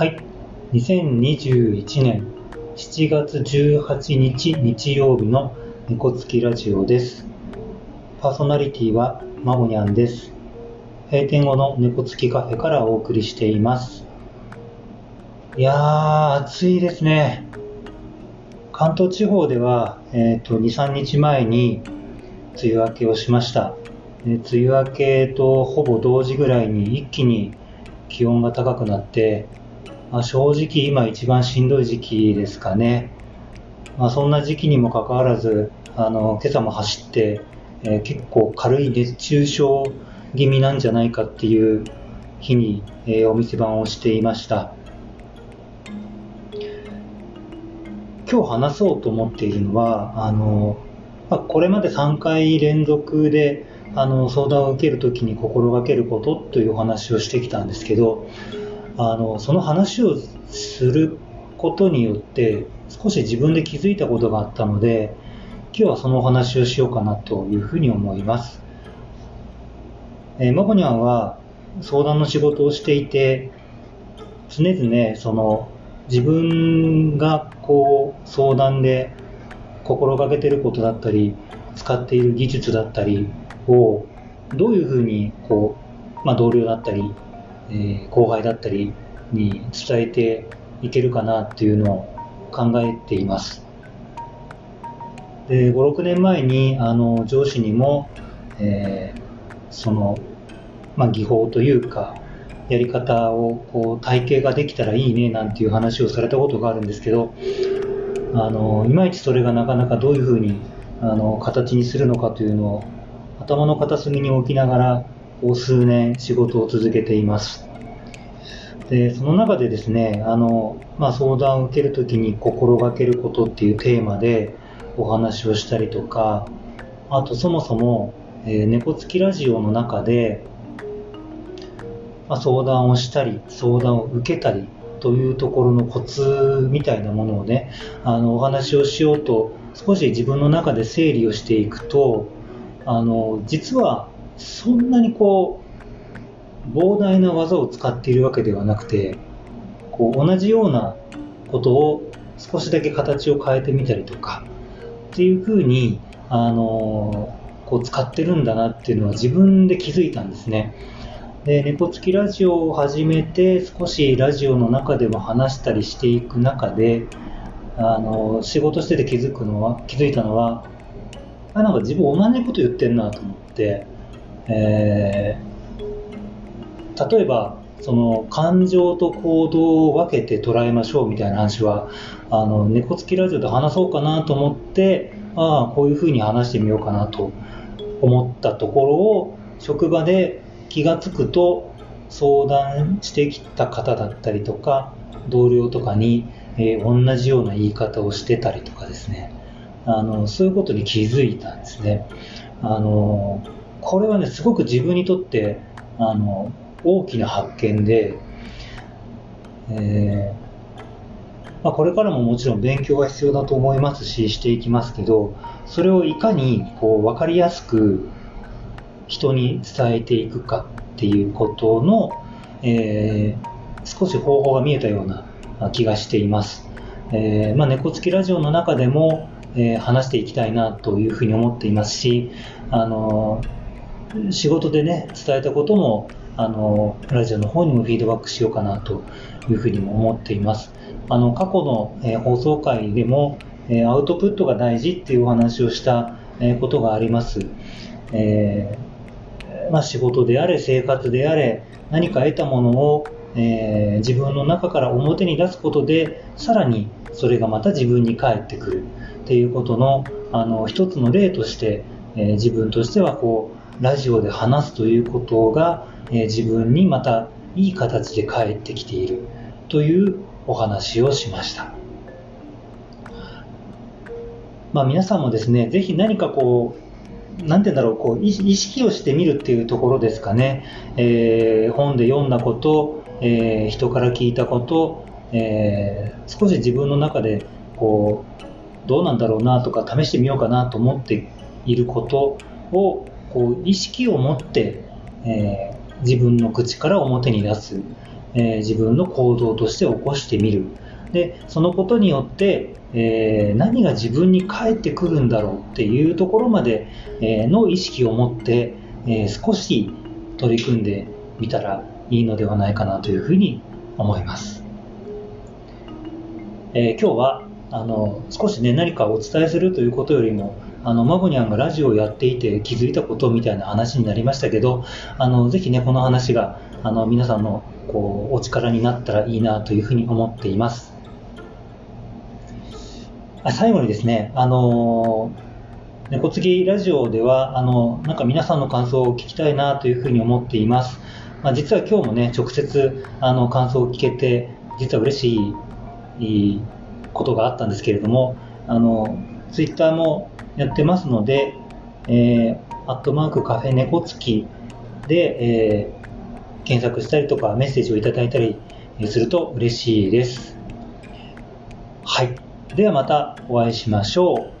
はい。2021年7月18日日曜日の猫つきラジオです。パーソナリティはマモニャンです。閉店後の猫つきカフェからお送りしています。いやー、暑いですね。関東地方では、えっ、と、2、3日前に梅雨明けをしました。で梅雨明けとほぼ同時ぐらいに一気に気温が高くなって、まあ、正直今一番しんどい時期ですかね。まあ、そんな時期にもかかわらず、あの、今朝も走って、えー結構軽い熱中症気味なんじゃないかっていう日に、えーお店番をしていました。今日話そうと思っているのは、あの、まあ、これまで3回連続であの相談を受けるときに心がけることというお話をしてきたんですけど、あのその話をすることによって少し自分で気づいたことがあったので今日はそのお話をしようかなというふうに思います、えー、マコニャンは相談の仕事をしていて常々その自分がこう相談で心がけてることだったり使っている技術だったりをどういうふうにこう、まあ、同僚だったりえ後輩だったりに伝えていけるかなっていうのを考えています。で、5、6年前にあの上司にも、えーその、まあ、技法というか、やり方をこう体系ができたらいいねなんていう話をされたことがあるんですけど、あのいまいちそれがなかなかどういうふうにあの形にするのかというのを頭の片隅に置きながらこう数年仕事を続けています。でその中でですねあの、まあ、相談を受けるときに心がけることっていうテーマでお話をしたりとかあとそもそも、えー猫つきラジオの中で、まあ、相談をしたり相談を受けたりというところのコツみたいなものをねあのお話をしようと少し自分の中で整理をしていくとあの実はそんなにこう膨大な技を使っているわけではなくてこう同じようなことを少しだけ形を変えてみたりとかっていうふうにあのこう使ってるんだなっていうのは自分で気づいたんですね。で猫つきラジオを始めて少しラジオの中でも話したりしていく中であの仕事してて気づくのは気づいたのはあなんか自分同じこと言ってんなと思って、えー例えばその感情と行動を分けて捉えましょうみたいな話はあの猫つきラジオで話そうかなと思ってああこういうふうに話してみようかなと思ったところを職場で気がつくと相談してきた方だったりとか同僚とかに、えー同じような言い方をしてたりとかですね。あのそういうことに気づいたんですね。あのこれはねすごく自分にとってあの大きな発見で、えーまあ、これからももちろん勉強が必要だと思いますししていきますけどそれをいかにこう分かりやすく人に伝えていくかっていうことの、えー少し方法が見えたような気がしています。えーまあ、猫つきラジオの中でも、えー話していきたいなというふうに思っていますし、あのー仕事でね、伝えたことも、あのラジオの方にもフィードバックしようかなというふうにも思っています。あの、過去の、えー放送回でも、えーアウトプットが大事っていうお話をした、えーことがあります。えーまあ、仕事であれ、生活であれ、何か得たものを、えー自分の中から表に出すことで、さらにそれがまた自分に返ってくるっていうことの、あの、一つの例として、えー自分としてはこう、ラジオで話すということが、え自分にまたいい形で返ってきているというお話をしました。まあ、皆さんもですね、ぜひ何かこう、なんて言うんだろう、こう、意意識をしてみるっていうところですかね。えー本で読んだこと、えー人から聞いたこと、えー少し自分の中で、こう、どうなんだろうなとか試してみようかなと思っていることを、こう、意識を持って、えー自分の口から表に出す。えー、自分の行動として起こしてみる。で、そのことによって、えー、何が自分に返ってくるんだろうっていうところまで、えー、の意識を持って、え少し取り組んでみたらいいのではないかなというふうに思います。え今日はあの少しね何かお伝えするということよりもあのマゴニャンがラジオをやっていて気づいたことみたいな話になりましたけどあのぜひねこの話があの皆さんのこうお力になったらいいなというふうに思っています。あ最後にですねあの猫つぎラジオではあのなんか皆さんの感想を聞きたいなというふうに思っています、まあ、実は今日もね直接あの感想を聞けて実は嬉しいことがあったんですけれどもあのツイッターもやってますので、えー、アットマークカフェ猫付きで、えー、検索したりとかメッセージをいただいたりすると嬉しいです。はい。ではまたお会いしましょう。